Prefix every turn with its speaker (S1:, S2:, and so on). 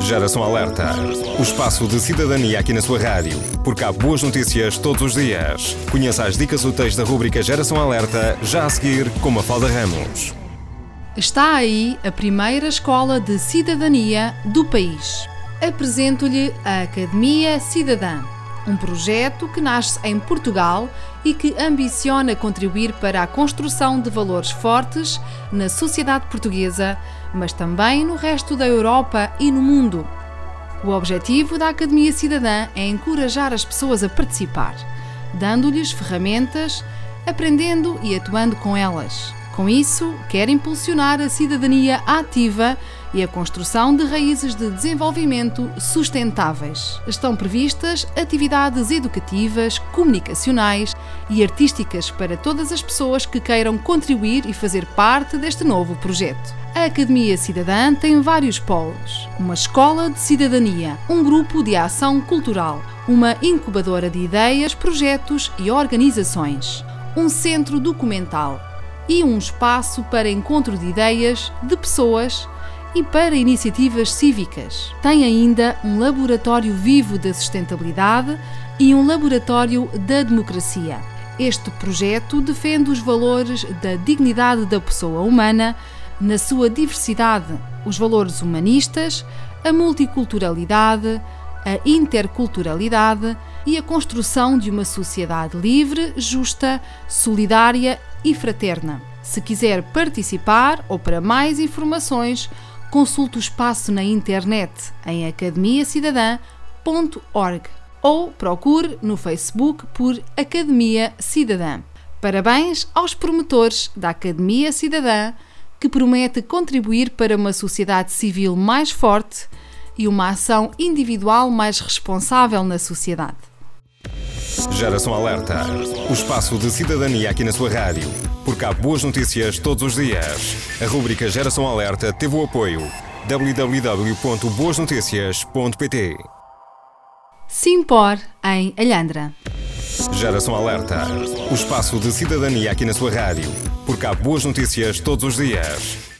S1: Geração Alerta. O espaço de cidadania aqui na sua rádio. Porque há boas notícias todos os dias. Conheça as dicas úteis da rubrica Geração Alerta, já a seguir com Mafalda Ramos.
S2: Está aí a primeira escola de cidadania do país. Apresento-lhe a Academia Cidadã, um projeto que nasce em Portugal e que ambiciona contribuir para a construção de valores fortes na sociedade portuguesa, mas também no resto da Europa e no mundo. O objetivo da Academia Cidadã é encorajar as pessoas a participar, dando-lhes ferramentas, aprendendo e atuando com elas. Com isso, quer impulsionar a cidadania ativa e a construção de raízes de desenvolvimento sustentáveis. Estão previstas atividades educativas, comunicacionais e artísticas para todas as pessoas que queiram contribuir e fazer parte deste novo projeto. A Academia Cidadã tem vários polos: uma escola de cidadania, um grupo de ação cultural, uma incubadora de ideias, projetos e organizações, um centro documental e um espaço para encontro de ideias, de pessoas e para iniciativas cívicas. Tem ainda um laboratório vivo da sustentabilidade e um laboratório da democracia. Este projeto defende os valores da dignidade da pessoa humana na sua diversidade, os valores humanistas, a multiculturalidade, a interculturalidade e a construção de uma sociedade livre, justa, solidária e fraterna. Se quiser participar ou para mais informações, consulte o espaço na internet em academiacidadã.org ou procure no Facebook por Academia Cidadã. Parabéns aos promotores da Academia Cidadã, que promete contribuir para uma sociedade civil mais forte e uma ação individual mais responsável na sociedade.
S1: Geração Alerta. O espaço de cidadania aqui na sua rádio. Porque há boas notícias todos os dias. A rubrica Geração Alerta teve o apoio www.boasnoticias.pt
S2: Simpor em Alhandra.
S1: Geração Alerta. O espaço de cidadania aqui na sua rádio. Porque há boas notícias todos os dias.